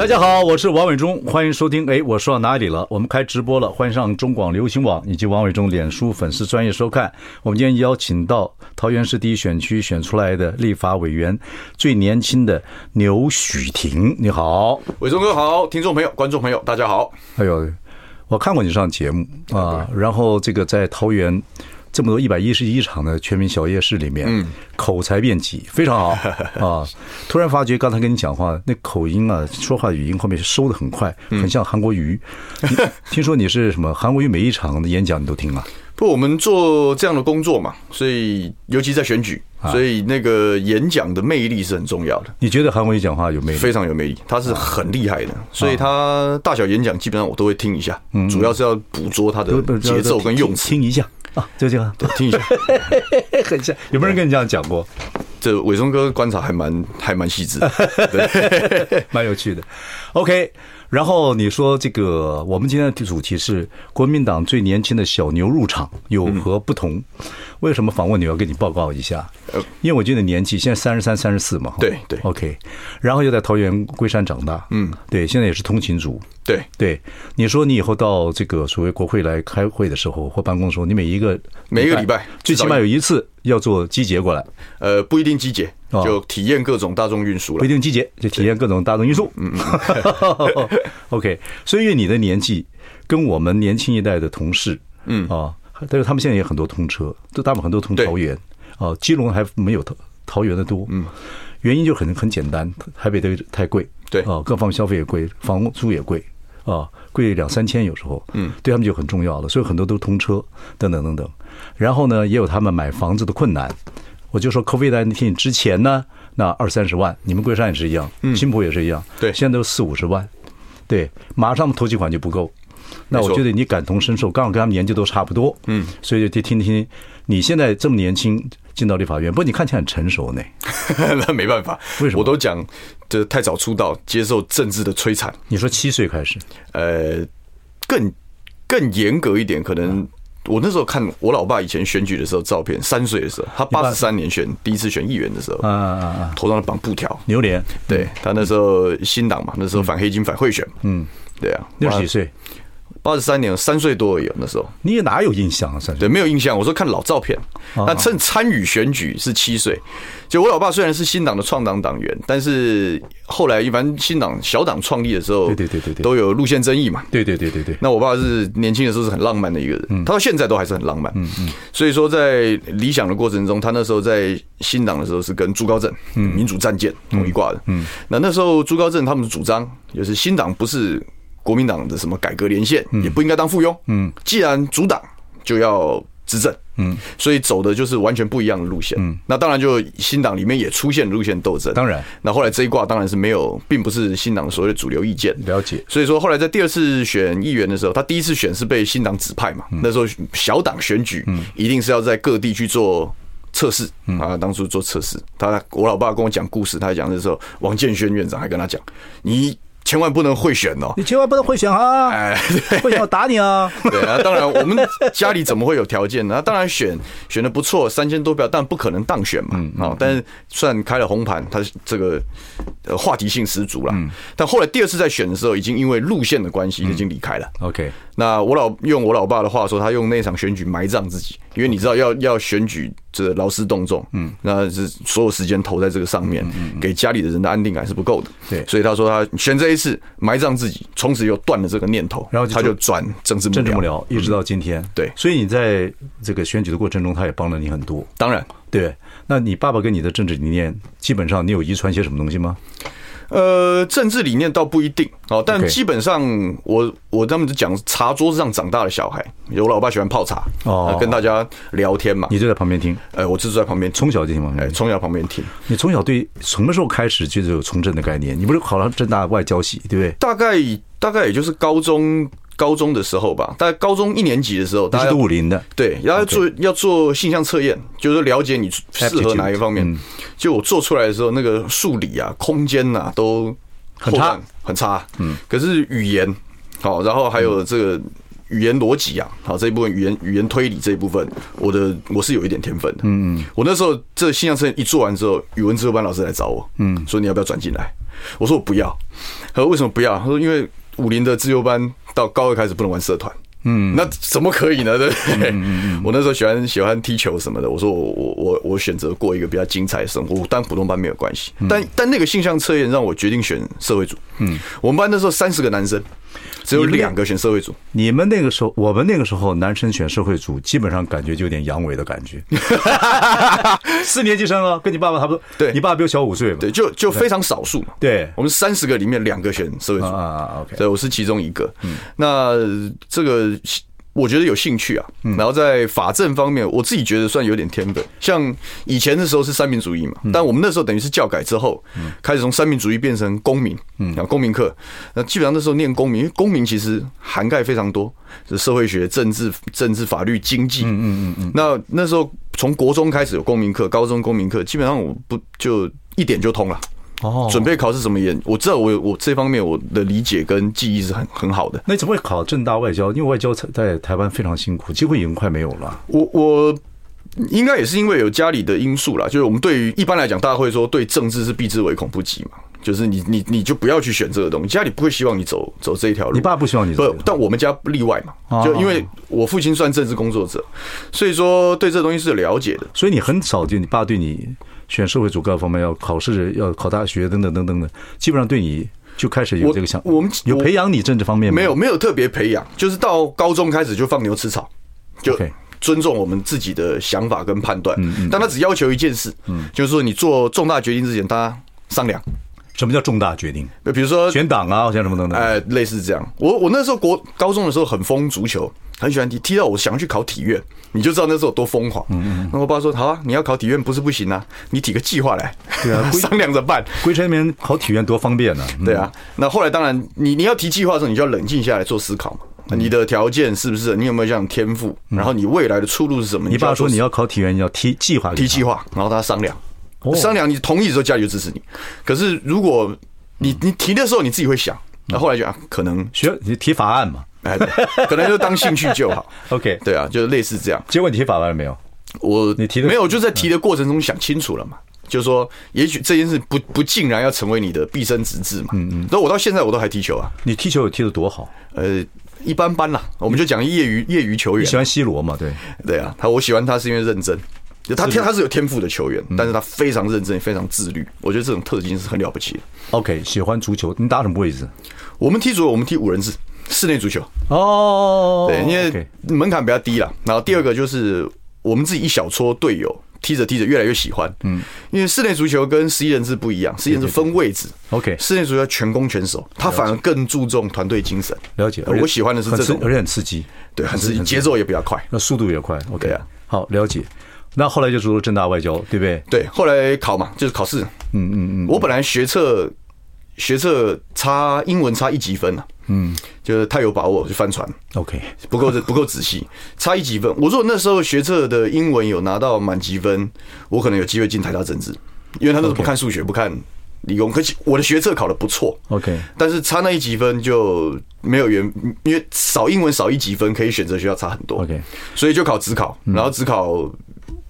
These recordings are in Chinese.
大家好，我是王伟忠，欢迎收听。哎，我说到哪里了？我们开直播了，欢迎上中广流行网以及王伟忠脸书粉丝专业收看。我们今天邀请到桃园市第一选区选出来的立法委员，最年轻的牛许婷。你好，伟忠哥好，听众朋友、观众朋友，大家好。哎呦，我看过你上节目啊，然后这个在桃园。这么多一百一十一场的全民小夜市里面，嗯，口才辩捷，非常好 啊！突然发觉刚才跟你讲话那口音啊，说话语音后面收的很快，很像韩国瑜。听说你是什么韩国瑜每一场的演讲你都听了？不，我们做这样的工作嘛，所以尤其在选举，所以那个演讲的魅力是很重要的。你觉得韩国瑜讲话有魅力？非常有魅力，他是很厉害的，所以他大小演讲基本上我都会听一下，主要是要捕捉他的节奏跟用词，听一下。啊，就这样，对，听一下，很像。有没有人跟你这样讲过？这伟忠哥观察还蛮还蛮细致，对，蛮有趣的。OK，然后你说这个，我们今天的主题是国民党最年轻的小牛入场有何不同？嗯、为什么访问你要跟你报告一下？因为我觉得年纪现在三十三、三十四嘛。对对，OK。然后又在桃园龟山长大，嗯，对，现在也是通勤族。对对，你说你以后到这个所谓国会来开会的时候或办公的时候，你每一个每一个礼拜最起码有一次要做集结过来，呃，不一定集结，就体验各种大众运输了。不一定集结，就体验各种大众运输。嗯嗯。OK，所以你的年纪跟我们年轻一代的同事，嗯啊，但是他们现在也很多通车，都大部分很多通桃园，啊，基隆还没有桃桃园的多。嗯，原因就很很简单，台北的太贵，对啊，各方面消费也贵，房租也贵。啊，贵两三千有时候，嗯，对他们就很重要了，所以很多都通车等等等等。然后呢，也有他们买房子的困难。我就说，COVID nineteen 之前呢，那二三十万，你们贵山也是一样，新浦也是一样，对，现在都四五十万，对，马上投几款就不够。那我觉得你感同身受，刚好跟他们年纪都差不多，嗯，所以就听听你现在这么年轻进到立法院，不过你看起来很成熟呢。那没办法，为什么？我都讲。这太早出道，接受政治的摧残。你说七岁开始，呃，更更严格一点，可能我那时候看我老爸以前选举的时候照片，三岁的时候，他八十三年选第一次选议员的时候，啊啊啊，头上绑布条，牛年，对他那时候新党嘛，那时候反黑金反贿选，嗯，对啊，六十几岁。八十三年，三岁多而已。那时候你也哪有印象啊？三岁对，没有印象。我说看老照片，那趁参与选举是七岁。就我老爸虽然是新党的创党党员，但是后来一般新党小党创立的时候，对对对对对，都有路线争议嘛。对对对对对。那我爸是年轻的时候是很浪漫的一个人，他到现在都还是很浪漫。嗯嗯。所以说在理想的过程中，他那时候在新党的时候是跟朱高正民主战舰同一挂的。嗯。那那时候朱高正他们的主张就是新党不是。国民党的什么改革连线也不应该当附庸。嗯，既然主党就要执政，嗯，所以走的就是完全不一样的路线。嗯，那当然就新党里面也出现路线斗争。当然，那后来这一卦当然是没有，并不是新党所谓的主流意见。了解。所以说后来在第二次选议员的时候，他第一次选是被新党指派嘛。那时候小党选举，一定是要在各地去做测试。啊，当初做测试，他我老爸跟我讲故事，他讲的时候，王建煊院长还跟他讲，你。千万不能贿选哦！你千万不能贿选啊！哎，贿选我打你啊！对啊，当然我们家里怎么会有条件呢？当然选选的不错，三千多票，但不可能当选嘛。啊，但是算开了红盘，他这个话题性十足了。但后来第二次再选的时候，已经因为路线的关系，已经离开了。OK，那我老用我老爸的话说，他用那场选举埋葬自己，因为你知道要要选举。这劳师动众，嗯，那是所有时间投在这个上面，给家里的人的安定感是不够的，对，所以他说他选这一次埋葬自己，从此又断了这个念头，然后他就转政治政治幕僚，一直到今天，对，所以你在这个选举的过程中，他也帮了你很多，当然，对，那你爸爸跟你的政治理念，基本上你有遗传些什么东西吗？呃，政治理念倒不一定哦，但基本上我我他们就讲茶桌子上长大的小孩，有老爸喜欢泡茶哦，跟大家聊天嘛，你就在旁边听，哎，我就在旁边，从小就听嘛，哎，从小旁边听。你从小对什么时候开始就是有从政的概念？你不是考上政大外交系，对不对？大概大概也就是高中高中的时候吧，大概高中一年级的时候，大家是武林的，对，然后要做要做性向测验，就是了解你适合哪一方面。就我做出来的时候，那个数理啊、空间呐都很差，很差。嗯，可是语言好，然后还有这个。语言逻辑啊，好，这一部分语言语言推理这一部分，我的我是有一点天分的。嗯嗯，我那时候这性向测验一做完之后，语文自由班老师来找我，嗯，说你要不要转进来？我说我不要。他说为什么不要？他说因为武林的自由班到高二开始不能玩社团。嗯，那怎么可以呢？对不对？我那时候喜欢喜欢踢球什么的。我说我我我我选择过一个比较精彩的生活，当普通班没有关系。但但那个性向测验让我决定选社会组。嗯，我们班那时候三十个男生，只有两个选社会组。你们那个时候，我们那个时候男生选社会组，基本上感觉就有点阳痿的感觉。四年级生啊，跟你爸爸差不多。对，你爸爸比我小五岁嘛。对，就就非常少数。对，我们三十个里面两个选社会组啊。OK，对，我是其中一个。嗯，那这个。我觉得有兴趣啊，然后在法政方面，我自己觉得算有点天分。像以前的时候是三民主义嘛，但我们那时候等于是教改之后，开始从三民主义变成公民，嗯，公民课，那基本上那时候念公民，因为公民其实涵盖非常多，是社会学、政治、政治、法律、经济，嗯嗯嗯。那那时候从国中开始有公民课，高中公民课，基本上我不就一点就通了。哦，准备考试怎么演？我知道我我这方面我的理解跟记忆是很很好的。那你怎么会考正大外交？因为外交在台湾非常辛苦，机会已经快没有了。我我应该也是因为有家里的因素啦。就是我们对于一般来讲，大家会说对政治是避之唯恐不及嘛。就是你你你就不要去选这个东西，家里不会希望你走走这一条路。你爸不希望你走，但我们家例外嘛。就因为我父亲算政治工作者，所以说对这东西是有了解的。所以你很少就你爸对你。选社会主各方面要考试，要考大学等等等等的，基本上对你就开始有这个想，我们有培养你政治方面吗？没有，没有特别培养，就是到高中开始就放牛吃草，就尊重我们自己的想法跟判断。但他只要求一件事，嗯，就是说你做重大决定之前，大家商量。什么叫重大决定？比如说选党啊，像什么等等。哎，类似这样。我我那时候国高中的时候很疯足球。很喜欢踢，踢到我想要去考体院，你就知道那时候有多疯狂。嗯嗯。那我爸说：“好啊，你要考体院不是不行啊，你提个计划来，对啊，商量着办。归成那边考体院多方便呢。对啊。那后来当然，你你要提计划的时候，你就要冷静下来做思考嘛。你的条件是不是？你有没有这样天赋？然后你未来的出路是什么？你爸说你要考体院，你要提计划，提计划，然后他商量，商量你同意的时候，家里就支持你。可是如果你你提的时候，你自己会想，那后来就啊，可能学你提法案嘛。哎，可能就当兴趣就好。OK，对啊，就是类似这样。结果你提法案了没有？我你提的没有，就在提的过程中想清楚了嘛。就是说，也许这件事不不竟然要成为你的毕生职志嘛。嗯嗯。所以我到现在我都还踢球啊。你踢球有踢得多好？呃，一般般啦。我们就讲业余业余球员。你喜欢 C 罗嘛？对对啊，他我喜欢他是因为认真。他天他是有天赋的球员，但是他非常认真，非常自律。我觉得这种特质是很了不起的。OK，喜欢足球，你打什么位置？我们踢足球，我们踢五人制。室内足球哦，对，因为门槛比较低了。然后第二个就是我们自己一小撮队友踢着踢着越来越喜欢，嗯，因为室内足球跟十一人制不一样，十一人制分位置，OK，室内足球全攻全守，他反而更注重团队精神。了解，我喜欢的是这种，而且很刺激，对，很刺激，节奏也比较快，那速度也快。OK 啊，好，了解。那后来就读了正大外交，对不对？对，后来考嘛，就是考试。嗯嗯嗯，我本来学测学测差英文差一级分啊。嗯，就是太有把握就翻船，OK，不够不够仔细，差一级分。我如果那时候学测的英文有拿到满级分，我可能有机会进台大政治，因为他都是不看数学，不看理工。可是我的学测考的不错，OK，但是差那一级分就没有原，因为少英文少一级分可以选择学校差很多，OK，所以就考指考，然后指考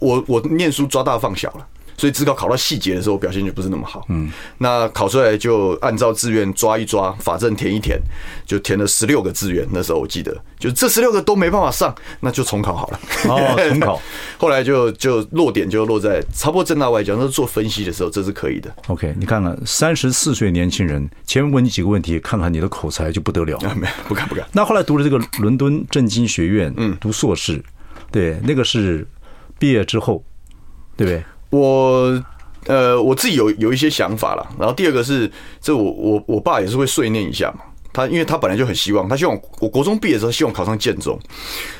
我我念书抓大放小了。所以只考考到细节的时候，表现就不是那么好。嗯，那考出来就按照志愿抓一抓，法政填一填，就填了十六个志愿。那时候我记得，就这十六个都没办法上，那就重考好了。哦，重考。后来就就落点就落在差不多正大外交，那做分析的时候，这是可以的。OK，你看看三十四岁年轻人，前面问你几个问题，看看你的口才就不得了。没有，不敢不敢。那后来读了这个伦敦政经学院，嗯，读硕士，对，那个是毕业之后，对不对？我呃，我自己有有一些想法了。然后第二个是，这我我我爸也是会碎念一下嘛。他因为他本来就很希望，他希望我国中毕业的时候希望考上建中。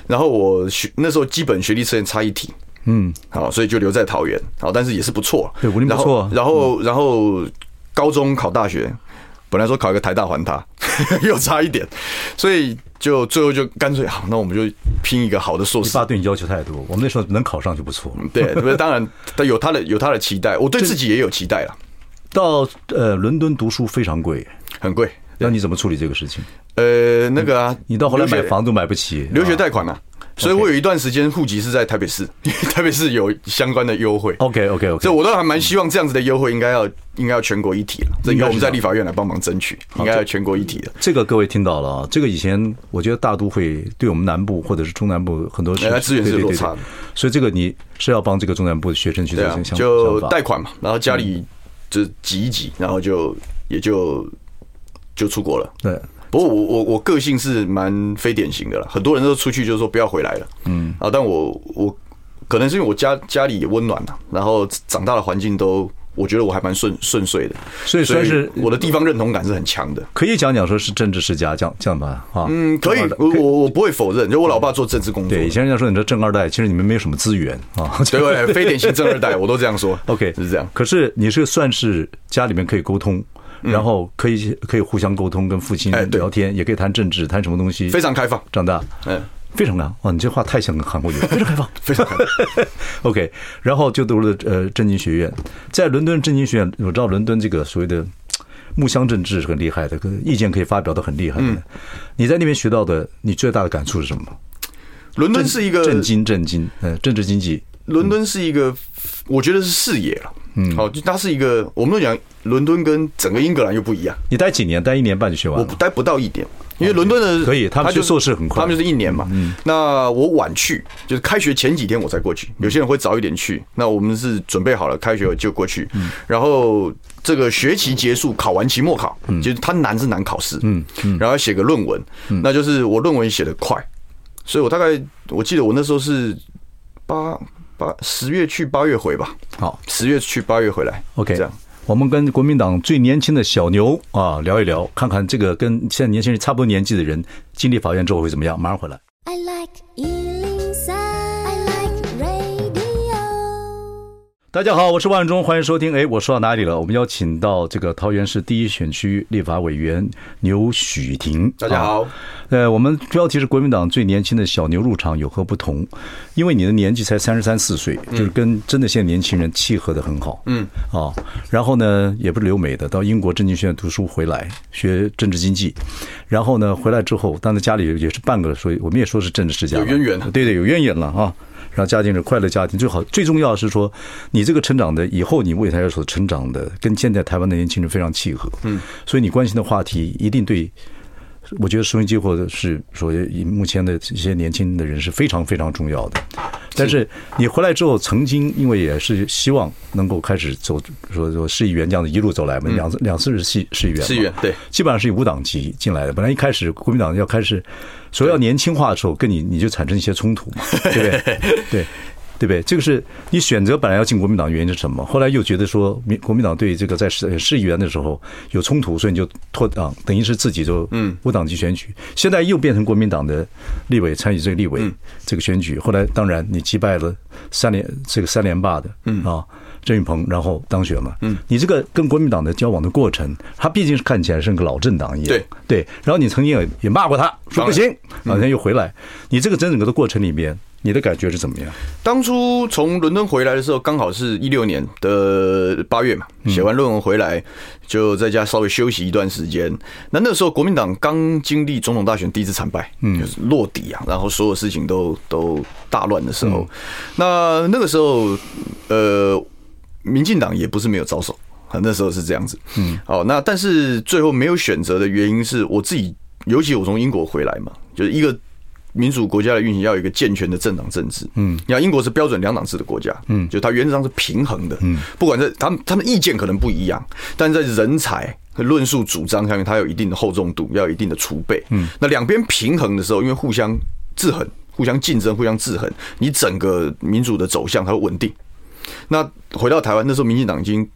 然后我学那时候基本学历测验差一题，嗯，好，所以就留在桃园。好，但是也是不错，对，武林不错。然后然后高中考大学，本来说考一个台大还他，又差一点，所以就最后就干脆好，那我们就拼一个好的硕士。你爸对你要求太多，我们那时候能考上就不错。对，当然他有他的有他的期待，我对自己也有期待了。到呃伦敦读书非常贵，很贵，那你怎么处理这个事情？呃，那个啊，你到后来买房都买不起，留学贷款啊。所以我有一段时间户籍是在台北市，因为台北市有相关的优惠。OK OK OK，这我都还蛮希望这样子的优惠应该要应该要全国一体了。这应该我们在立法院来帮忙争取，应该要全国一体的。这个各位听到了啊，这个以前我觉得大都会对我们南部或者是中南部很多资源是落差的，所以这个你是要帮这个中南部的学生去做这就贷款嘛，然后家里就挤一挤，然后就也就就出国了。对。不过我我我个性是蛮非典型的了，很多人都出去就是说不要回来了，嗯。啊，但我我可能是因为我家家里也温暖了，然后长大的环境都我觉得我还蛮顺顺遂的，所以算是我的地方认同感是很强的，可以讲讲说是政治世家这样这样吧啊，嗯，可以，我我我不会否认，就我老爸做政治工作，对，以前人家说你这正二代，其实你们没有什么资源啊，对对，非典型正二代，我都这样说，OK。是这样，可是你是算是家里面可以沟通。然后可以可以互相沟通，跟父亲聊天，也可以谈政治，谈什么东西，非常开放。长大，嗯，非常开放。哇，你这话太像韩国语，非常开放，非常开放。OK，然后就读了呃政经学院，在伦敦政经学院，我知道伦敦这个所谓的木箱政治是很厉害的，意见可以发表的很厉害的。你在那边学到的，你最大的感触是什么？伦敦是一个政经政经，呃，政治经济。伦敦是一个，我觉得是视野了。嗯，好，就它是一个，我们都讲伦敦跟整个英格兰又不一样。你待几年？待一年半就学完了？我待不到一年，因为伦敦的可以，他们就硕士很快，他们就是一年嘛。嗯，那我晚去，就是开学前几天我才过去。有些人会早一点去，那我们是准备好了，开学就过去。嗯，然后这个学期结束，考完期末考，就是它难是难考试。嗯嗯，然后写个论文，那就是我论文写的快，所以我大概我记得我那时候是八。八十月去，八月回吧。好，十月去，八月回来。OK，这样，我们跟国民党最年轻的小牛啊聊一聊，看看这个跟现在年轻人差不多年纪的人经历法院之后会怎么样。马上回来。I like 大家好，我是万忠，欢迎收听。哎，我说到哪里了？我们邀请到这个桃园市第一选区立法委员牛许婷。大家好。呃，我们标题是国民党最年轻的小牛入场有何不同？因为你的年纪才三十三四岁，就是跟真的现在年轻人契合的很好。嗯。啊，然后呢，也不是留美的，到英国政经学院读书回来学政治经济，然后呢，回来之后，当然家里也是半个，所以我们也说是政治世家。有渊源。对对，有渊源了啊。然后家庭是快乐家庭，最好最重要的是说，你这个成长的以后，你未来所成长的，跟现在台湾的年轻人非常契合。嗯，所以你关心的话题一定对，我觉得收音机或者是说以目前的一些年轻的人是非常非常重要的。但是你回来之后，曾经因为也是希望能够开始走，说说市议员这样的一路走来嘛，两次两次是市市议员，市议员对，基本上是以无党籍进来的。本来一开始国民党要开始。所以要年轻化的时候，跟你你就产生一些冲突嘛，对不对？对，对不对？这个是你选择本来要进国民党原因是什么？后来又觉得说民国民党对这个在市市议员的时候有冲突，所以你就脱党，等于是自己就嗯无党籍选举。现在又变成国民党的立委参与这个立委这个选举。后来当然你击败了三连这个三连霸的嗯啊。郑运鹏，然后当选嘛。嗯，你这个跟国民党的交往的过程，他毕竟是看起来是个老政党一样。对对，然后你曾经也也骂过他，说不行，好像又回来。你这个整整个的过程里面，你的感觉是怎么样？当初从伦敦回来的时候，刚好是一六年的八月嘛，写完论文回来，就在家稍微休息一段时间。那那时候国民党刚经历总统大选第一次惨败，嗯，就是落底啊，然后所有事情都都大乱的时候。那那个时候，呃。民进党也不是没有招手，那时候是这样子。嗯，好，那但是最后没有选择的原因是我自己，尤其我从英国回来嘛，就是一个民主国家的运行要有一个健全的政党政治。嗯，你看英国是标准两党制的国家，嗯，就它原则上是平衡的。嗯，不管在他们他们意见可能不一样，但在人才和论述主张上面，它有一定的厚重度，要有一定的储备。嗯，那两边平衡的时候，因为互相制衡、互相竞争、互相制衡，你整个民主的走向它会稳定。那回到台湾，那时候民进党已经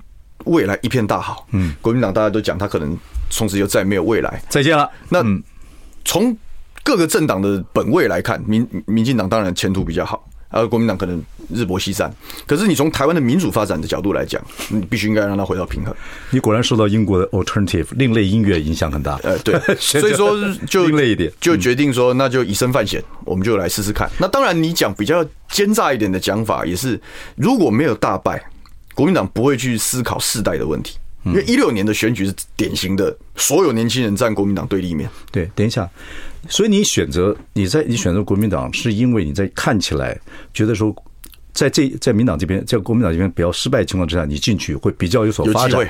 未来一片大好，嗯，国民党大家都讲他可能从此就再没有未来，再见了。那从各个政党的本位来看，民民进党当然前途比较好。呃，国民党可能日薄西山。可是你从台湾的民主发展的角度来讲，你必须应该让它回到平衡。你果然受到英国的 alternative 另类音乐影响很大。呃，对，所以说就另类一点，就决定说，那就以身犯险，我们就来试试看。那当然，你讲比较奸诈一点的讲法，也是如果没有大败，国民党不会去思考世代的问题。因为一六年的选举是典型的，所有年轻人站国民党对立面。对，等一下，所以你选择你在你选择国民党，是因为你在看起来觉得说，在这在民党这边，在国民党这边比较失败的情况之下，你进去会比较有所发展，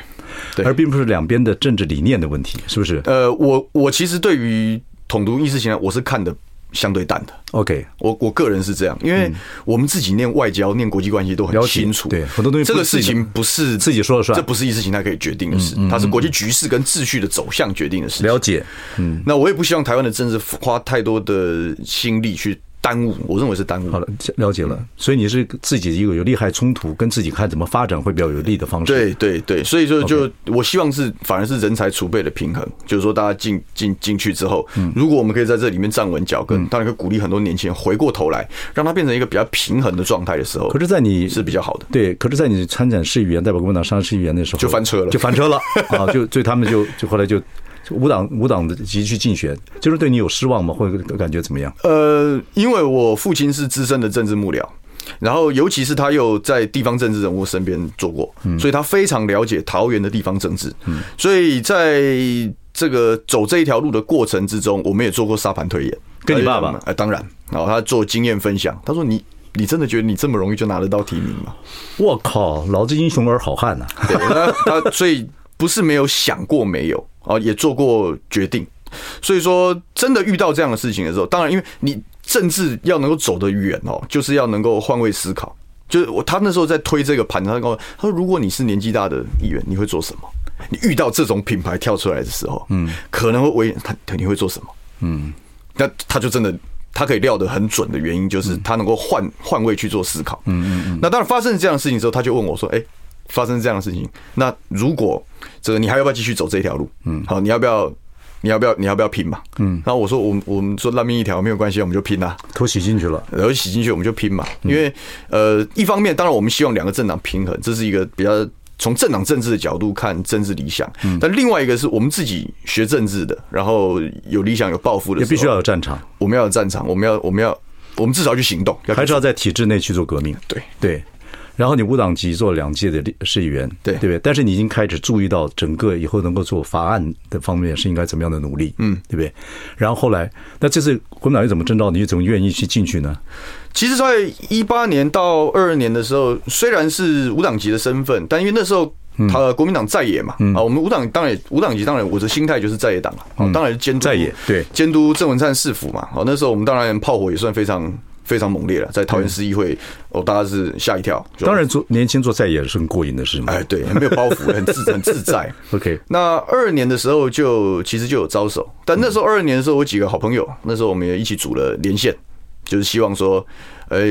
对，而并不是两边的政治理念的问题，是不是？呃，我我其实对于统独意识形态，我是看的。相对淡的，OK，我我个人是这样，因为我们自己念外交、念国际关系都很清楚，对很多东西，这个事情不是自己说了算，这不是意识形态可以决定的事，它是国际局势跟秩序的走向决定的事。了解，嗯，那我也不希望台湾的政治花太多的心力去。耽误，我认为是耽误。好了，了解了。所以你是自己一个有利害冲突，跟自己看怎么发展会比较有利的方式。对对对，所以说就我希望是反而是人才储备的平衡，就是说大家进进进去之后，如果我们可以在这里面站稳脚跟，当然可以鼓励很多年轻人回过头来，让它变成一个比较平衡的状态的时候。可是，在你是比较好的。对，可是，在你参展市议员代表国民党上市议员的时候，就翻车了，就翻车了 啊！就所以他们就就后来就。无党无党的急去竞选，就是对你有失望吗？或者感觉怎么样？呃，因为我父亲是资深的政治幕僚，然后尤其是他又在地方政治人物身边做过，所以他非常了解桃园的地方政治。所以在这个走这一条路的过程之中，我们也做过沙盘推演。跟你爸爸？哎，当然，然后他做经验分享。他说：“你你真的觉得你这么容易就拿得到提名吗？”我靠，老子英雄儿好汉呐！对，他他所以不是没有想过没有。啊，也做过决定，所以说真的遇到这样的事情的时候，当然，因为你政治要能够走得远哦，就是要能够换位思考。就是我他那时候在推这个盘，他跟我他说，如果你是年纪大的议员，你会做什么？你遇到这种品牌跳出来的时候，嗯，可能会为他你会做什么？嗯，那他就真的他可以料得很准的原因，就是他能够换换位去做思考。嗯嗯嗯。那当然发生这样的事情之后，他就问我说：“哎。”发生这样的事情，那如果这个你还要不要继续走这条路？嗯，好，你要不要？你要不要？你要不要拼嘛？嗯，然后我说，我我们说烂命一条没有关系，我们就拼啦，头洗进去了，然后洗进去我们就拼嘛。因为呃，一方面当然我们希望两个政党平衡，这是一个比较从政党政治的角度看政治理想。嗯，但另外一个是我们自己学政治的，然后有理想有抱负的，也必须要有战场。我们要有战场，我们要我们要我们至少要去行动，还是要在体制内去做革命。对对。然后你无党籍做两届的市议员，对对不对？但是你已经开始注意到整个以后能够做法案的方面是应该怎么样的努力，嗯，对不对？然后后来，那这次国民党又怎么征召你？又怎么愿意去进去呢？其实，在一八年到二二年的时候，虽然是无党籍的身份，但因为那时候他国民党在野嘛，啊，我们无党当然无党籍，当然我的心态就是在野党了，啊，当然是监督在野，对，监督郑文灿市府嘛，好，那时候我们当然炮火也算非常。非常猛烈了，在桃园市议会，哦，大家是吓一跳。当然，做年轻做在野是很过瘾的事嘛。哎，对，没有包袱，很自很自在。OK，那二二年的时候就其实就有招手，但那时候二二年的时候，我几个好朋友，那时候我们也一起组了连线，就是希望说，呃，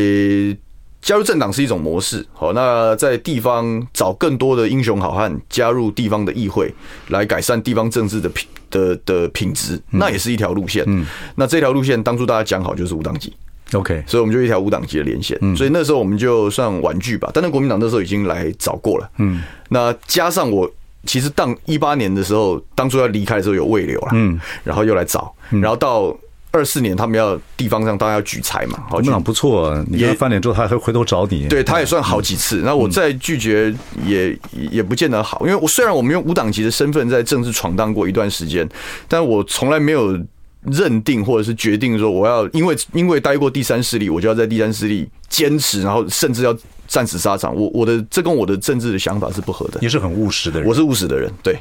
加入政党是一种模式。好，那在地方找更多的英雄好汉加入地方的议会，来改善地方政治的品的的品质，那也是一条路线。嗯，那这条路线当初大家讲好就是无党籍。OK，所以我们就一条无党籍的连线，嗯，所以那时候我们就算婉拒吧。但那国民党那时候已经来找过了，嗯，那加上我其实当一八年的时候，当初要离开的时候有未留了，嗯，然后又来找，然后到二四年他们要地方上大家要举财嘛，国民党不错啊，你翻脸之后他还会回头找你，对，他也算好几次。那我再拒绝也也不见得好，因为我虽然我们用无党籍的身份在政治闯荡过一段时间，但我从来没有。认定或者是决定说，我要因为因为待过第三势力，我就要在第三势力坚持，然后甚至要战死沙场。我我的这跟我的政治的想法是不合的。你是很务实的人，我是务实的人，对，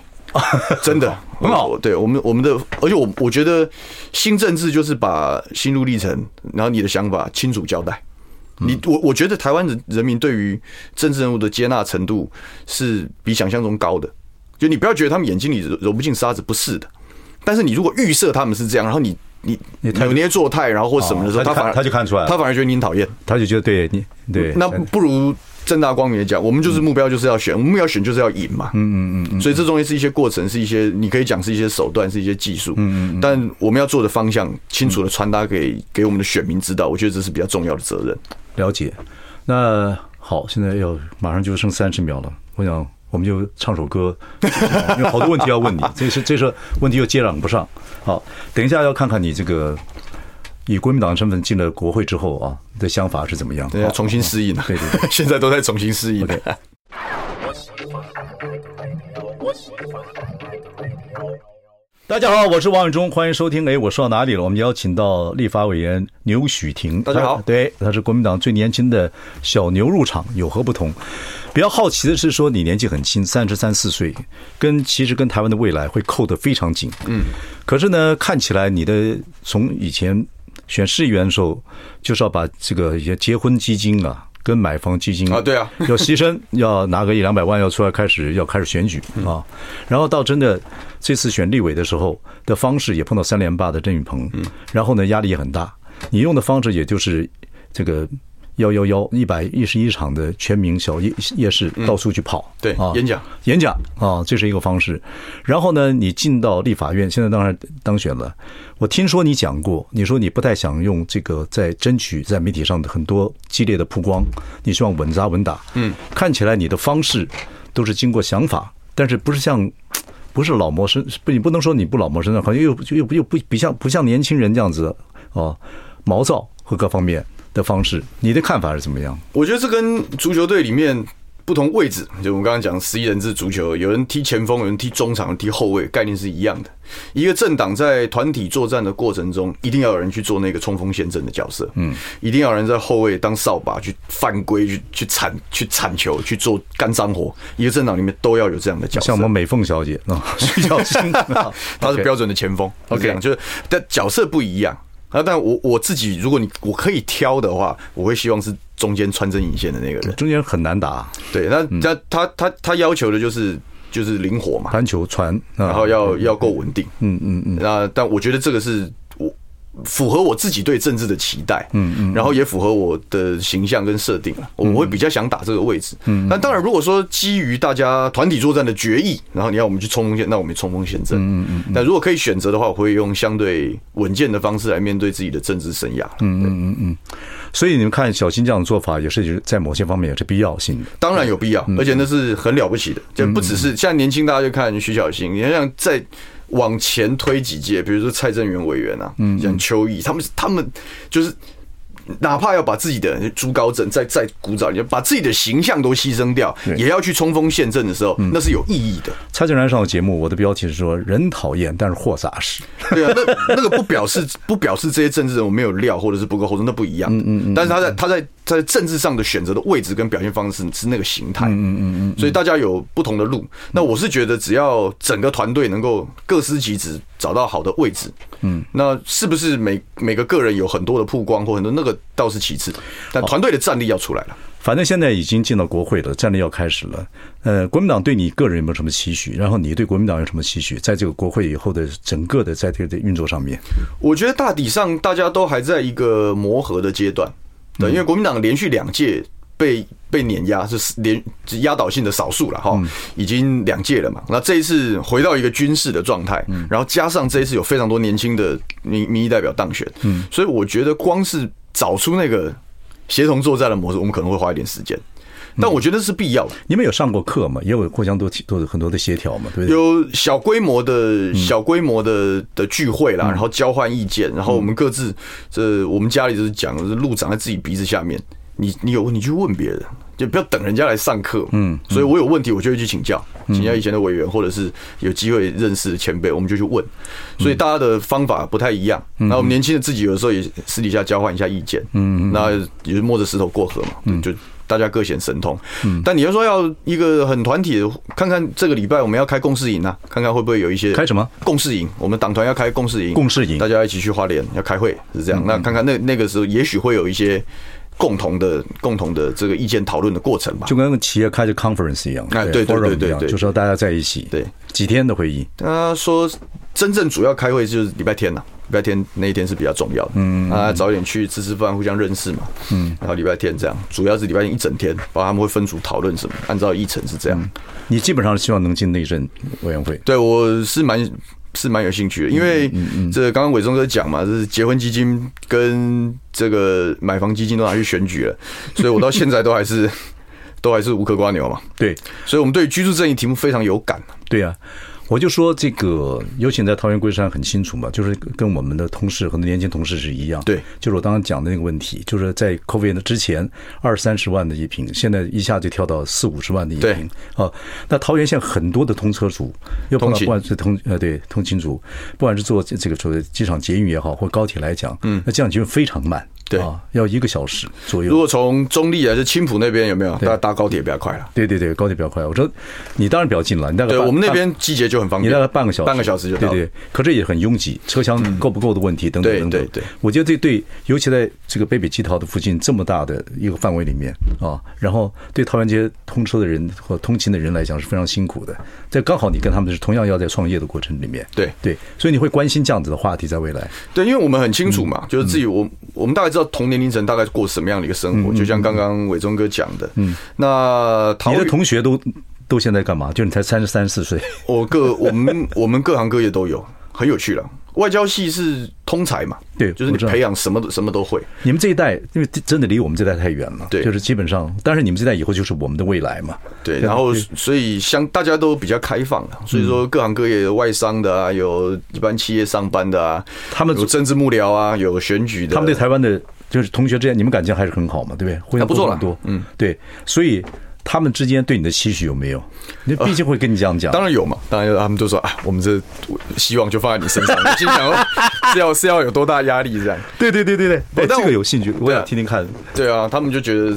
真的 很好。对我们我们的，而且我我觉得新政治就是把心路历程，然后你的想法清楚交代。你我我觉得台湾的人民对于政治人物的接纳程度是比想象中高的。就你不要觉得他们眼睛里揉揉不进沙子，不是的。但是你如果预设他们是这样，然后你你扭捏作态，然后或什么的时候，他反而他就看出来，他反而觉得你很讨厌，他就觉得对你对，那不如正大光明的讲，我们就是目标就是要选，我们要选就是要赢嘛。嗯嗯嗯。所以这中间是一些过程，是一些你可以讲是一些手段，是一些技术。嗯嗯。但我们要做的方向清楚的传达给给我们的选民知道，我觉得这是比较重要的责任。了解。那好，现在要马上就剩三十秒了，我想我们就唱首歌，因为好多问题要问你，这是这是问题又接壤不上。好，等一下要看看你这个。以国民党的身份进了国会之后啊，你的想法是怎么样？对，要重新适应了。对对对，现在都在重新适应。Okay. 大家好，我是王永忠，欢迎收听。哎，我说到哪里了？我们邀请到立法委员牛许庭。大家好，对，他是国民党最年轻的小牛入场，有何不同？比较好奇的是，说你年纪很轻，三十三四岁，跟其实跟台湾的未来会扣得非常紧。嗯，可是呢，看起来你的从以前。选市议员的时候，就是要把这个一些结婚基金啊，跟买方基金啊，对啊，要牺牲，要拿个一两百万，要出来开始要开始选举啊。然后到真的这次选立委的时候的方式，也碰到三连霸的郑宇鹏，然后呢压力也很大。你用的方式也就是这个。幺幺幺一百一十一场的全民小夜夜市，到处去跑，对啊，演讲演讲啊，这是一个方式。然后呢，你进到立法院，现在当然当选了。我听说你讲过，你说你不太想用这个在争取在媒体上的很多激烈的曝光，你希望稳扎稳打。嗯，看起来你的方式都是经过想法，但是不是像不是老谋深不，你不能说你不老谋深算，好像又又又不又不不像不像年轻人这样子哦，毛躁和各方面。的方式，你的看法是怎么样？我觉得这跟足球队里面不同位置，就我们刚刚讲十一人制足球，有人踢前锋，有人踢中场，踢后卫，概念是一样的。一个政党在团体作战的过程中，一定要有人去做那个冲锋陷阵的角色，嗯，一定要有人在后卫当扫把去犯规、去去铲、去铲球、去做干脏活。一个政党里面都要有这样的角色，像我们美凤小姐 啊，徐巧芯，她是标准的前锋。OK，就是但角色不一样。啊，但我我自己，如果你我可以挑的话，我会希望是中间穿针引线的那个人。中间很难打，对，那他他他他要求的就是就是灵活嘛，传球传，然后要要够稳定，嗯嗯嗯。那但我觉得这个是我。符合我自己对政治的期待，嗯嗯，然后也符合我的形象跟设定，我会比较想打这个位置，嗯。那当然，如果说基于大家团体作战的决议，然后你要我们去冲锋陷，那我们冲锋陷阵，嗯嗯。那如果可以选择的话，我会用相对稳健的方式来面对自己的政治生涯，嗯嗯嗯嗯。所以你们看小新这样的做法，也是在某些方面也是必要性的，当然有必要，而且那是很了不起的，就不只是现在年轻大家就看徐小新，你看像在。往前推几届，比如说蔡正元委员啊，像邱毅，他们他们就是。哪怕要把自己的朱高正再再古早一点，把自己的形象都牺牲掉，也要去冲锋陷阵的时候，那是有意义的。蔡正南上的节目，我的标题是说“人讨厌，但是货扎实”。对啊，那那个不表示不表示这些政治人物没有料，或者是不够厚重，那不一样。嗯嗯嗯。但是他在他在在政治上的选择的位置跟表现方式是那个形态。嗯嗯嗯。所以大家有不同的路。那我是觉得，只要整个团队能够各司其职，找到好的位置，嗯，那是不是每每个个人有很多的曝光或很多那个？倒是其次，但团队的战力要出来了。反正现在已经进到国会了，战力要开始了。呃，国民党对你个人有没有什么期许？然后你对国民党有什么期许？在这个国会以后的整个的在这个的运作上面，我觉得大体上大家都还在一个磨合的阶段。对，因为国民党连续两届被被碾压，是连压倒性的少数了哈，已经两届了嘛。那这一次回到一个军事的状态，然后加上这一次有非常多年轻的民民意代表当选，嗯，所以我觉得光是。找出那个协同作战的模式，我们可能会花一点时间，但我觉得是必要的。你们有上过课吗？也有互相都都有很多的协调嘛？对不对？有小规模的小规模的的聚会啦，然后交换意见，然后我们各自这我们家里就是讲，是路长在自己鼻子下面，你你有问题去问别人。就不要等人家来上课，嗯，所以我有问题，我就会去请教，请教以前的委员，或者是有机会认识的前辈，我们就去问。所以大家的方法不太一样。那我们年轻的自己有的时候也私底下交换一下意见，嗯，那也是摸着石头过河嘛，就大家各显神通。嗯但你要说要一个很团体的，看看这个礼拜我们要开共事营啊，看看会不会有一些开什么共事营？我们党团要开共事营，共事营，大家一起去花莲要开会是这样。那看看那那个时候也许会有一些。共同的、共同的这个意见讨论的过程吧，就跟企业开着 conference 一样，哎，对对对对对，就说大家在一起，对，几天的会议。他说真正主要开会就是礼拜天了。礼，拜天那一天是比较重要的，嗯啊，早点去吃吃饭，互相认识嘛，嗯，然后礼拜天这样，主要是礼拜天一整天，包括他们会分组讨论什么，按照议程是这样。你基本上是希望能进内政委员会？对，我是蛮是蛮有兴趣的，因为这刚刚伟忠哥讲嘛，就是结婚基金跟这个买房基金都拿去选举了，所以我到现在都还是 都还是无壳瓜牛嘛。对，所以我们对居住正义题目非常有感。对呀。我就说这个，尤其在桃园龟山很清楚嘛，就是跟我们的同事很多年轻同事是一样。对，就是我刚刚讲的那个问题，就是在 COVID 之前二三十万的一瓶，现在一下就跳到四五十万的一瓶。啊，那桃园县很多的通车族，又碰到不管是通呃对通勤族，不管是坐这个所谓机场捷运也好，或高铁来讲，嗯，那这样就非常慢。对啊，要一个小时左右。如果从中立还是青浦那边有没有？大家搭高铁比较快了。对对对，高铁比较快。我说你当然比较近了，你大概对我们那边季节就很方便，你大概半个小时，半个小时就到。对对，可是也很拥挤，车厢够不够的问题等等等等。对对对，我觉得这对，尤其在这个北北基桃的附近这么大的一个范围里面啊，然后对桃园街通车的人或通勤的人来讲是非常辛苦的。这刚好你跟他们是同样要在创业的过程里面。对对，所以你会关心这样子的话题在未来。对，因为我们很清楚嘛，就是自己我我们大概知道同年龄层大概。过什么样的一个生活？就像刚刚伟忠哥讲的，嗯，那你的同学都都现在干嘛？就你才三十三四岁，我各我们我们各行各业都有，很有趣了。外交系是通才嘛？对，就是你培养什么什么都会。你们这一代，因为真的离我们这代太远了，对，就是基本上，但是你们这代以后就是我们的未来嘛。对，然后所以相大家都比较开放了，所以说各行各业有外商的啊，有一般企业上班的啊，他们有政治幕僚啊，有选举的，他们对台湾的。就是同学之间，你们感情还是很好嘛，对不对？互相不错很多，嗯，对，所以他们之间对你的期许有没有？你毕竟会跟你这样讲，当然有嘛，当然有。他们都说啊，我们这希望就放在你身上，心想是要是要有多大压力这样？对对对对对，但这个有兴趣，我想听听看。对啊，他们就觉得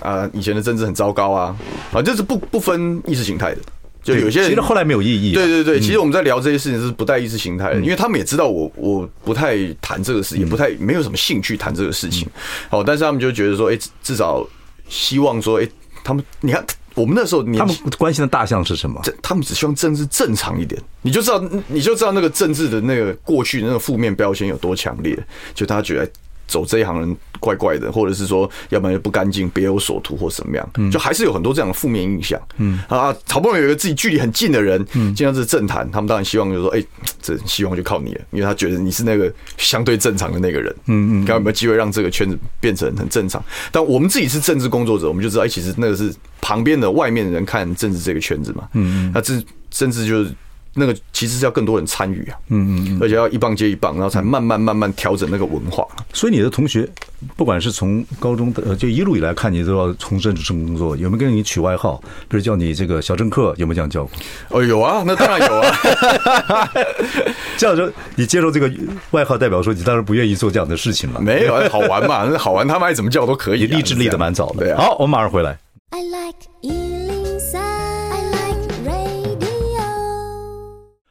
啊，以前的政治很糟糕啊，啊，正是不不分意识形态的。就有些人其实后来没有意义。对对对，其实我们在聊这些事情是不带意识形态的，因为他们也知道我我不太谈这个事情，也不太没有什么兴趣谈这个事情。好，但是他们就觉得说，哎，至少希望说，哎，他们你看我们那时候，他们关心的大象是什么？他们只希望政治正常一点，你就知道你就知道那个政治的那个过去的那个负面标签有多强烈，就他觉得。走这一行人怪怪的，或者是说，要不然就不干净，别有所图或什么样，就还是有很多这样的负面印象。嗯啊，好不容易有一个自己距离很近的人，嗯，进到这政坛，他们当然希望就是说，哎，这希望就靠你了，因为他觉得你是那个相对正常的那个人。嗯嗯，看有没有机会让这个圈子变成很正常。但我们自己是政治工作者，我们就知道，哎，其实那个是旁边的外面的人看政治这个圈子嘛。嗯嗯，那这甚至就是。那个其实是要更多人参与啊，嗯嗯，而且要一棒接一棒，然后才慢慢慢慢调整那个文化。所以你的同学，不管是从高中的就一路以来看你都要从政治工作，有没有跟你取外号？比如叫你这个小政客，有没有这样叫过？哦，有啊，那当然有啊。这样说，你接受这个外号，代表说你当然不愿意做这样的事情了。没有，好玩嘛，那好玩，他们爱怎么叫都可以。励志立的蛮早的。对啊。好，我们马上回来。I like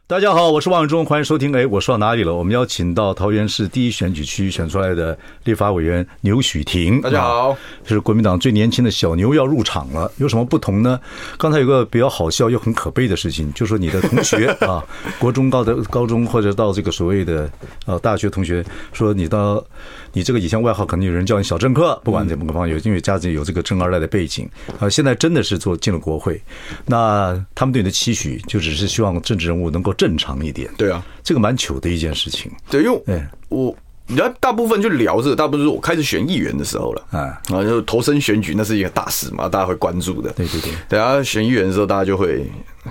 大家好，我是王永忠，欢迎收听。哎，我说到哪里了？我们邀请到桃园市第一选举区选出来的立法委员牛许庭。大家好，是国民党最年轻的小牛要入场了，有什么不同呢？刚才有个比较好笑又很可悲的事情，就是说你的同学 啊，国中、高的高中或者到这个所谓的呃大学同学，说你到你这个以前外号可能有人叫你小政客，不管怎么个方有，因为家里有这个政二代的背景啊，现在真的是做进了国会，那他们对你的期许就只是希望政治人物能够。正常一点，对啊，这个蛮糗的一件事情。对，因为我，你要大部分就聊这个，大部分是我开始选议员的时候了。啊，然后就投身选举，那是一个大事嘛，大家会关注的。对对对，等下选议员的时候，大家就会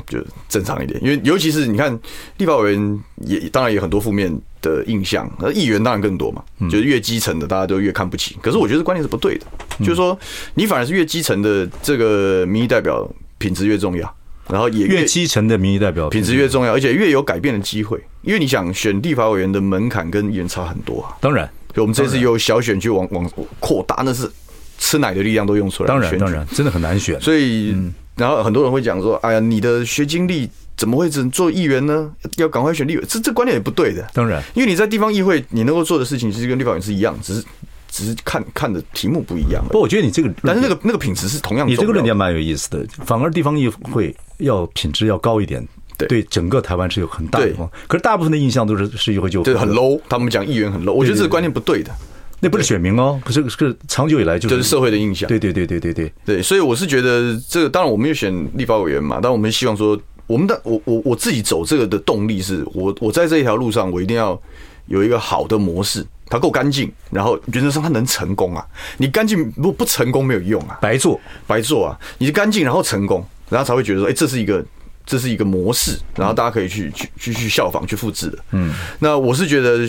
就正常一点，因为尤其是你看立法委员也当然有很多负面的印象，那议员当然更多嘛，就是越基层的大家都越看不起。可是我觉得观念是不对的，就是说你反而是越基层的这个民意代表品质越重要。然后也越，越基层的民意代表品质越重要，而且越有改变的机会。因为你想选立法委员的门槛跟议员差很多啊。当然，所以我们这次有小选区往往扩大，那是吃奶的力量都用出来。当然，当然，真的很难选。所以，然后很多人会讲说：“哎呀，你的学经历怎么会只能做议员呢？要赶快选立委。”这这观点也不对的。当然，因为你在地方议会，你能够做的事情其实跟立法委员是一样，只是。只是看看的题目不一样，不，我觉得你这个，但是那个那个品质是同样的。你这个论点蛮有意思的，反而地方议会要品质要高一点，对对整个台湾是有很大的。可是大部分的印象都是是议会就对很 low，他们讲议员很 low，我觉得这个观念不对的。那不是选民哦，可是是长久以来就是就是社会的印象。对对对对对对对，所以我是觉得这个，当然我们也选立法委员嘛，但我们希望说，我们的我我我自己走这个的动力是我我在这一条路上，我一定要有一个好的模式，它够干净，然后原则上它能成功啊。你干净如果不成功没有用啊，白做白做啊。你干净然后成功，然后才会觉得说，哎，这是一个这是一个模式，然后大家可以去去去去效仿去复制的。嗯，那我是觉得。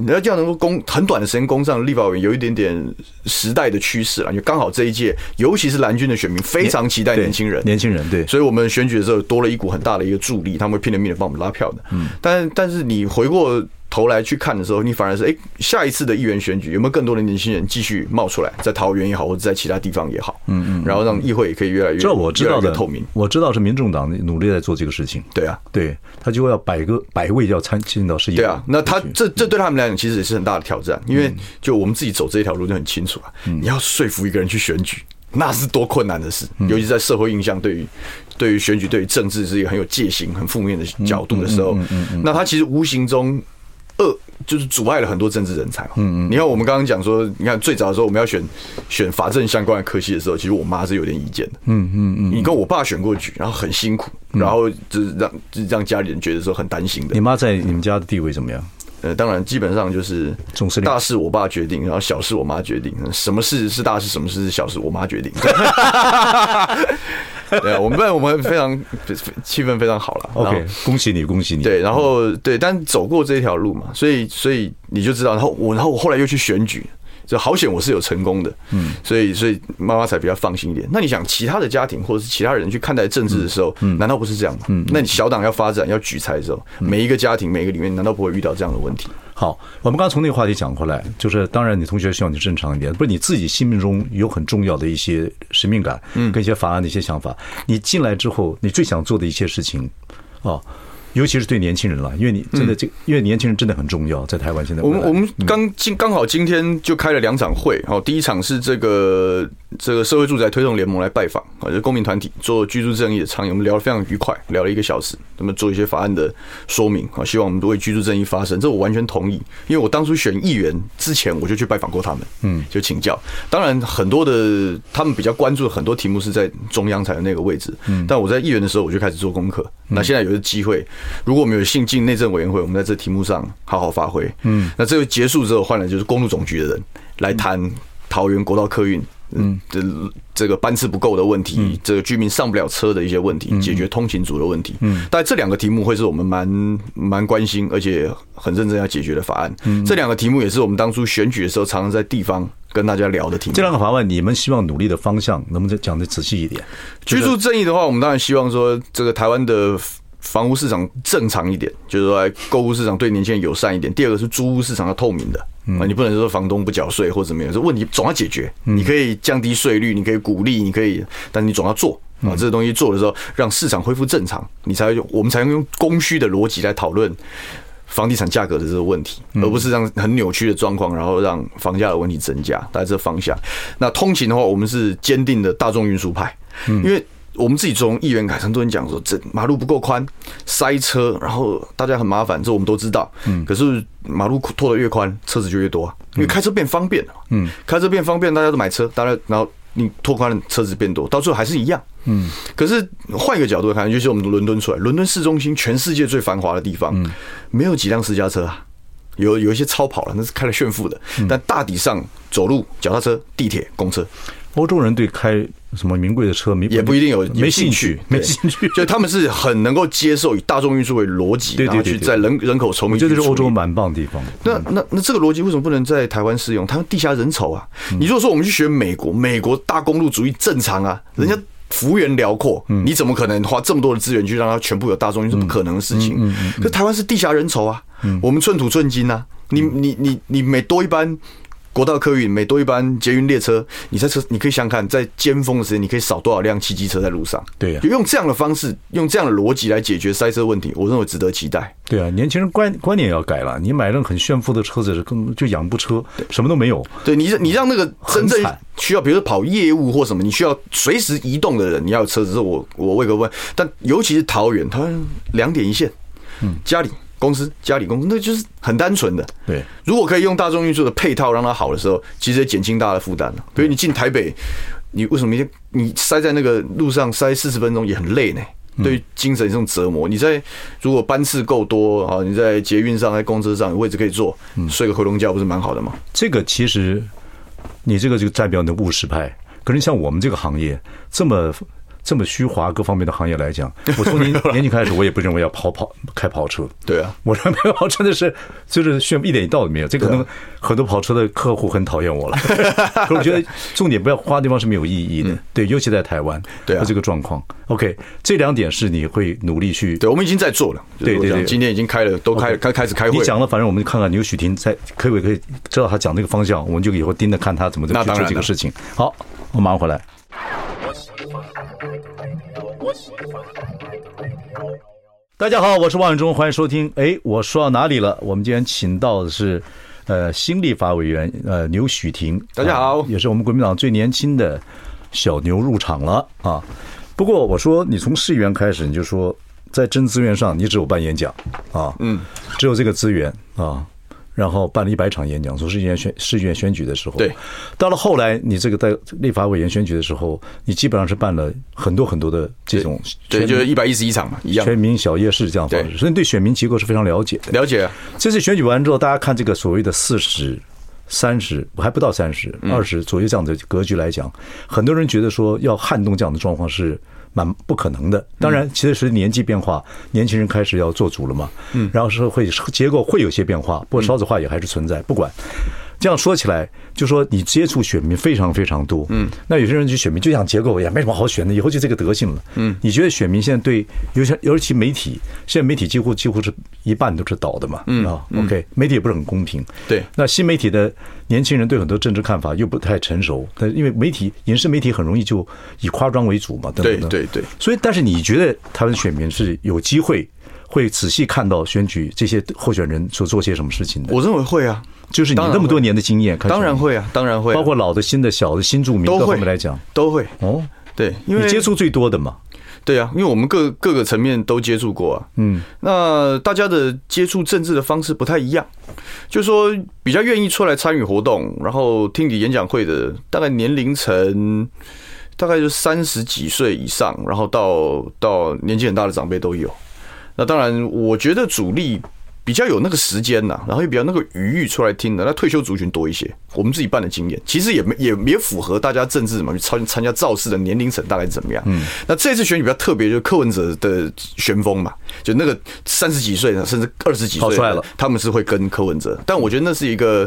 你要这样能够攻很短的时间攻上立法委员，有一点点时代的趋势了。就刚好这一届，尤其是蓝军的选民非常期待年轻人，年轻人对，所以我们选举的时候多了一股很大的一个助力，他们会拼了命的帮我们拉票的。嗯，但但是你回过。头来去看的时候，你反而是哎，下一次的议员选举有没有更多的年轻人继续冒出来，在桃园也好，或者在其他地方也好，嗯嗯，然后让议会也可以越来越，这我知道的透明，我知道是民众党努力在做这个事情。对啊，对他就要百个百位要参进到市议会。对啊，那他这这对他们来讲其实也是很大的挑战，因为就我们自己走这一条路就很清楚啊，你要说服一个人去选举，那是多困难的事，尤其在社会印象对于对于选举对于政治是一个很有戒心、很负面的角度的时候，那他其实无形中。二就是阻碍了很多政治人才。嗯嗯，你看我们刚刚讲说，你看最早的时候我们要选选法政相关的科系的时候，其实我妈是有点意见的。嗯嗯嗯，你跟我爸选过举，然后很辛苦，然后就是让就让家里人觉得说很担心的。你妈在你们家的地位怎么样？呃，当然基本上就是大事我爸决定，然后小事我妈决定。什么事是大事，什么事是小事，我妈决定。对啊，我们我们非常气氛非常好了。OK，恭喜你，恭喜你。对，然后对，但走过这条路嘛，所以所以你就知道，然后我然后我后来又去选举。就好险，我是有成功的，嗯，所以所以妈妈才比较放心一点。那你想，其他的家庭或者是其他人去看待政治的时候，嗯，难道不是这样吗？嗯，那你小党要发展要举才的时候，每一个家庭每一个里面，难道不会遇到这样的问题？好，我们刚从那个话题讲回来，就是当然，你同学希望你正常一点，不是你自己心目中有很重要的一些使命感，嗯，跟一些法案的一些想法。你进来之后，你最想做的一些事情，哦。尤其是对年轻人了，因为你真的这，因为年轻人真的很重要，在台湾现在。我们我们刚今刚好今天就开了两场会，哦，第一场是这个这个社会住宅推动联盟来拜访啊，就是公民团体做居住正义的倡议，我们聊得非常愉快，聊了一个小时，那么做一些法案的说明啊，希望我们都为居住正义发声，这我完全同意，因为我当初选议员之前我就去拜访过他们，嗯，就请教。当然很多的他们比较关注的很多题目是在中央才有那个位置，嗯，但我在议员的时候我就开始做功课，那现在有个机会。如果我们有幸进内政委员会，我们在这题目上好好发挥。嗯，那这个结束之后，换来就是公路总局的人来谈桃园国道客运，嗯，这这个班次不够的问题，这个居民上不了车的一些问题，解决通勤族的问题。嗯，但这两个题目会是我们蛮蛮关心，而且很认真要解决的法案。嗯，这两个题目也是我们当初选举的时候，常常在地方跟大家聊的题目。这两个法案，你们希望努力的方向，能不能讲的仔细一点？居住正义的话，我们当然希望说，这个台湾的。房屋市场正常一点，就是说购物市场对年轻人友善一点。第二个是租屋市场要透明的，啊，你不能说房东不缴税或者怎么样，这问题总要解决。你可以降低税率，你可以鼓励，你可以，但你总要做啊。这个东西做的时候，让市场恢复正常，你才用我们才能用供需的逻辑来讨论房地产价格的这个问题，而不是让很扭曲的状况，然后让房价的问题增加。大家这方向。那通勤的话，我们是坚定的大众运输派，因为。我们自己从议员改成，很多人讲说，这马路不够宽，塞车，然后大家很麻烦，这我们都知道。嗯，可是马路拓得越宽，车子就越多，因为开车变方便了。嗯，开车变方便，大家都买车，大家然后你拓宽了，车子变多，到最后还是一样。嗯，可是换一个角度看，就是我们伦敦出来，伦敦市中心全世界最繁华的地方，没有几辆私家车啊，有有一些超跑了，那是开了炫富的，但大抵上走路、脚踏车、地铁、公车。欧洲人对开什么名贵的车没也不一定有没兴趣，没兴趣，就他们是很能够接受以大众运输为逻辑，然后去在人人口稠密，这就是欧洲蛮棒的地方。那那那这个逻辑为什么不能在台湾适用？他们地狭人稠啊！你如果说我们去学美国，美国大公路主义正常啊，人家幅员辽阔，你怎么可能花这么多的资源去让它全部有大众运输？不可能的事情。可台湾是地狭人稠啊，我们寸土寸金啊，你你你你每多一班。国道客运每多一班捷运列车，你在车你可以想想看，在尖峰的时间，你可以少多少辆汽机车在路上？对呀、啊，就用这样的方式，用这样的逻辑来解决塞车问题，我认为值得期待。对啊，年轻人观观念要改了。你买辆很炫富的车子，根本就养不车，什么都没有。对你，你让那个真正需要，比如说跑业务或什么，你需要随时移动的人，你要有车子。是我我问个问，但尤其是桃园，它两点一线，嗯，家里。公司、家里公司，那就是很单纯的。对，如果可以用大众运输的配套让它好的时候，其实也减轻大家的负担了。比如你进台北，你为什么你你塞在那个路上塞四十分钟也很累呢？对于精神这种折磨，你在如果班次够多啊，你在捷运上、在公车上有位置可以坐，睡个回笼觉不是蛮好的吗？这个其实你这个就代表你的务实派。可能像我们这个行业这么。这么虚华各方面的行业来讲，我从年年纪开始，我也不认为要跑跑开跑车。对啊，我认为跑车的是就是炫一点道理没有。这可能很多跑车的客户很讨厌我了。可我觉得重点不要花的地方是没有意义的。对，尤其在台湾，对啊，这个状况。OK，这两点是你会努力去。对，我们已经在做了。对对对，今天已经开了，都开开开始开会。你讲了，反正我们看看牛许婷在可不可以知道他讲这个方向，我们就以后盯着看他怎么去做这个事情。好，我马上回来。大家好，我是王永忠，欢迎收听。哎，我说到哪里了？我们今天请到的是，呃，新立法委员，呃，牛许婷。大家好，也是我们国民党最年轻的小牛入场了啊。不过我说，你从市议员开始，你就说在真资源上，你只有办演讲啊，嗯，只有这个资源啊。然后办了一百场演讲，从市议员选市议员选举的时候，对，到了后来，你这个在立法委员选举的时候，你基本上是办了很多很多的这种，对，就是一百一十一场嘛，一样，全民小夜市这样方式，所以你对选民结构是非常了解的。了解啊，这次选举完之后，大家看这个所谓的四十、三十，还不到三十、二十左右这样的格局来讲，很多人觉得说要撼动这样的状况是。蛮不可能的，当然，其实是年纪变化，年轻人开始要做主了嘛。嗯，然后是会结构会有些变化，不过少子化也还是存在。不管这样说起来，就说你接触选民非常非常多。嗯，那有些人就选民就像结构也没什么好选的，以后就这个德性了。嗯，你觉得选民现在对，尤其尤其媒体，现在媒体几乎几乎是一半都是倒的嘛。嗯啊，OK，媒体也不是很公平。对，那新媒体的年轻人对很多政治看法又不太成熟，但因为媒体影视媒体很容易就以夸张为主嘛，等等。对对对。所以，但是你觉得他们选民是有机会会仔细看到选举这些候选人所做些什么事情的？我认为会啊。就是你那么多年的经验，当然会啊，当然会，包括老的、新的、小的、新住民，各方面来讲都会哦。对，因为你接触最多的嘛，对啊，因为我们各各个层面都接触过啊。嗯，那大家的接触政治的方式不太一样，就是说比较愿意出来参与活动，然后听你演讲会的，大概年龄层大概就三十几岁以上，然后到到年纪很大的长辈都有。那当然，我觉得主力。比较有那个时间呐，然后也比较那个余裕出来听的，那退休族群多一些。我们自己办的经验，其实也没也也符合大家政治嘛，去参参加造势的年龄层大概是怎么样？嗯，那这次选举比较特别，就是柯文哲的旋风嘛，就那个三十几岁的，甚至二十几岁了，他们是会跟柯文哲。但我觉得那是一个，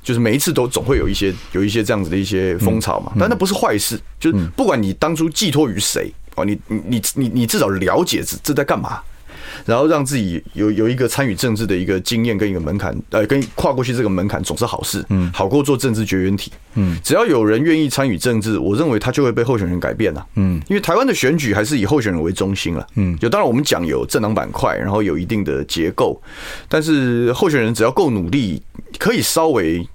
就是每一次都总会有一些有一些这样子的一些风潮嘛，但那不是坏事，就是不管你当初寄托于谁哦，你你你你你至少了解这这在干嘛。然后让自己有有一个参与政治的一个经验跟一个门槛，呃，跟跨过去这个门槛总是好事，嗯，好过做政治绝缘体，嗯，只要有人愿意参与政治，我认为他就会被候选人改变了，嗯，因为台湾的选举还是以候选人为中心了，嗯，就当然我们讲有政党板块，然后有一定的结构，但是候选人只要够努力，可以稍微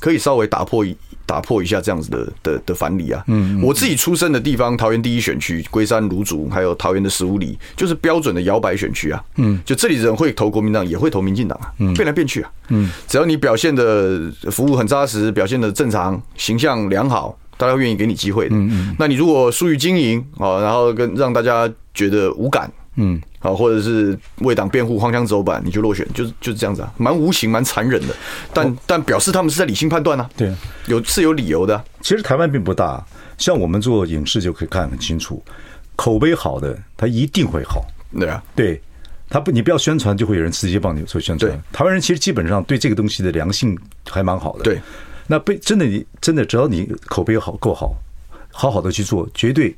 可以稍微打破一。打破一下这样子的的的藩篱啊！嗯，我自己出生的地方桃园第一选区龟山芦竹，还有桃园的十五里，就是标准的摇摆选区啊。嗯，就这里人会投国民党，也会投民进党啊。嗯，变来变去啊。嗯，只要你表现的服务很扎实，表现的正常，形象良好，大家会愿意给你机会的。嗯嗯，那你如果疏于经营啊，然后跟让大家觉得无感。嗯，好，或者是为党辩护、荒腔走板，你就落选，就是就是这样子啊，蛮无情、蛮残忍的，但但表示他们是在理性判断啊，对，有是有理由的。其实台湾并不大，像我们做影视就可以看很清楚，口碑好的他一定会好，对啊，对，他不你不要宣传，就会有人直接帮你做宣传。台湾人其实基本上对这个东西的良性还蛮好的，对，那被真的你真的只要你口碑好够好，好好的去做，绝对。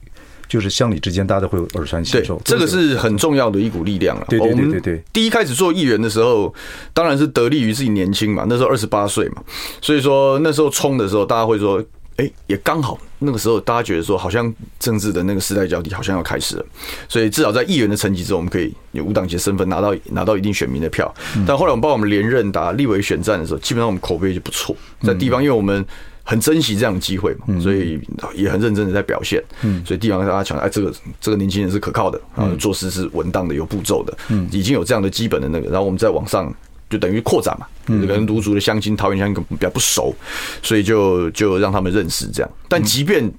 就是乡里之间大家都会有耳传心授，这个是很重要的一股力量了。对对对对对，第一开始做议员的时候，当然是得力于自己年轻嘛，那时候二十八岁嘛，所以说那时候冲的时候，大家会说。哎，也刚好那个时候，大家觉得说，好像政治的那个时代交替好像要开始了，所以至少在议员的层级之后，我们可以有无党籍身份拿到拿到一定选民的票。但后来我们帮我们连任打立委选战的时候，基本上我们口碑就不错，在地方，因为我们很珍惜这样的机会嘛，所以也很认真的在表现。嗯所以地方跟大家讲，哎，这个这个年轻人是可靠的，然后做事是稳当的，有步骤的，嗯已经有这样的基本的那个，然后我们再往上。就等于扩展嘛，这个跟卢竹的乡亲、桃园乡亲比较不熟，所以就就让他们认识这样。但即便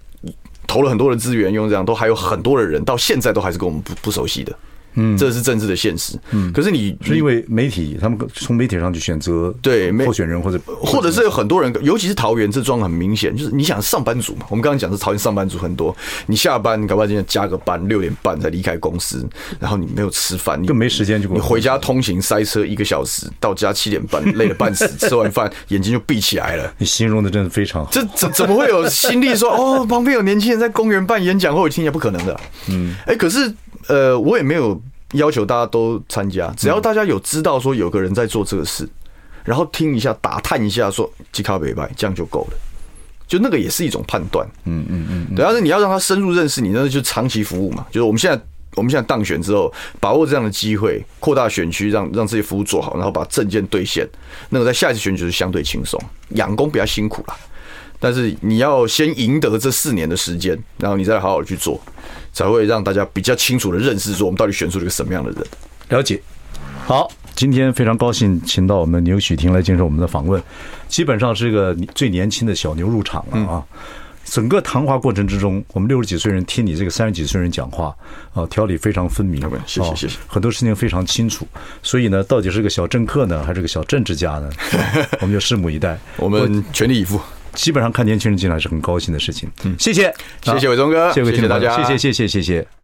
投了很多的资源，用这样，都还有很多的人到现在都还是跟我们不不熟悉的。嗯，这是政治的现实。嗯，可是你是因为媒体，他们从媒体上去选择对候选人，或者或者是有很多人，尤其是桃园这状况很明显，就是你想上班族嘛，我们刚刚讲是桃园上班族很多，你下班你搞不好今天加个班，六点半才离开公司，然后你没有吃饭，你更没时间去，你回家通勤塞车一个小时，到家七点半 累得半死，吃完饭 眼睛就闭起来了。你形容的真的非常好，这怎怎么会有心力说 哦，旁边有年轻人在公园办演讲会，我听起来不可能的。嗯，哎，可是呃，我也没有。要求大家都参加，只要大家有知道说有个人在做这个事，然后听一下打探一下说吉卡北拜，这样就够了。就那个也是一种判断，嗯嗯嗯。对，但是你要让他深入认识你，那就长期服务嘛。就是我们现在我们现在当选之后，把握这样的机会，扩大选区，让让这些服务做好，然后把证件兑现。那个在下一次选举是相对轻松，养工比较辛苦啦。但是你要先赢得这四年的时间，然后你再好好去做。才会让大家比较清楚的认识，说我们到底选出了一个什么样的人。了解。好，今天非常高兴，请到我们牛许婷来接受我们的访问。基本上是一个最年轻的小牛入场了啊！整个谈话过程之中，我们六十几岁人听你这个三十几岁人讲话啊，条理非常分明。谢谢谢谢，很多事情非常清楚。所以呢，到底是个小政客呢，还是个小政治家呢？我们就拭目以待。我们全力以赴。基本上看年轻人进来是很高兴的事情。嗯，谢谢，谢谢伟忠哥，谢谢大家，谢谢，谢谢，谢谢。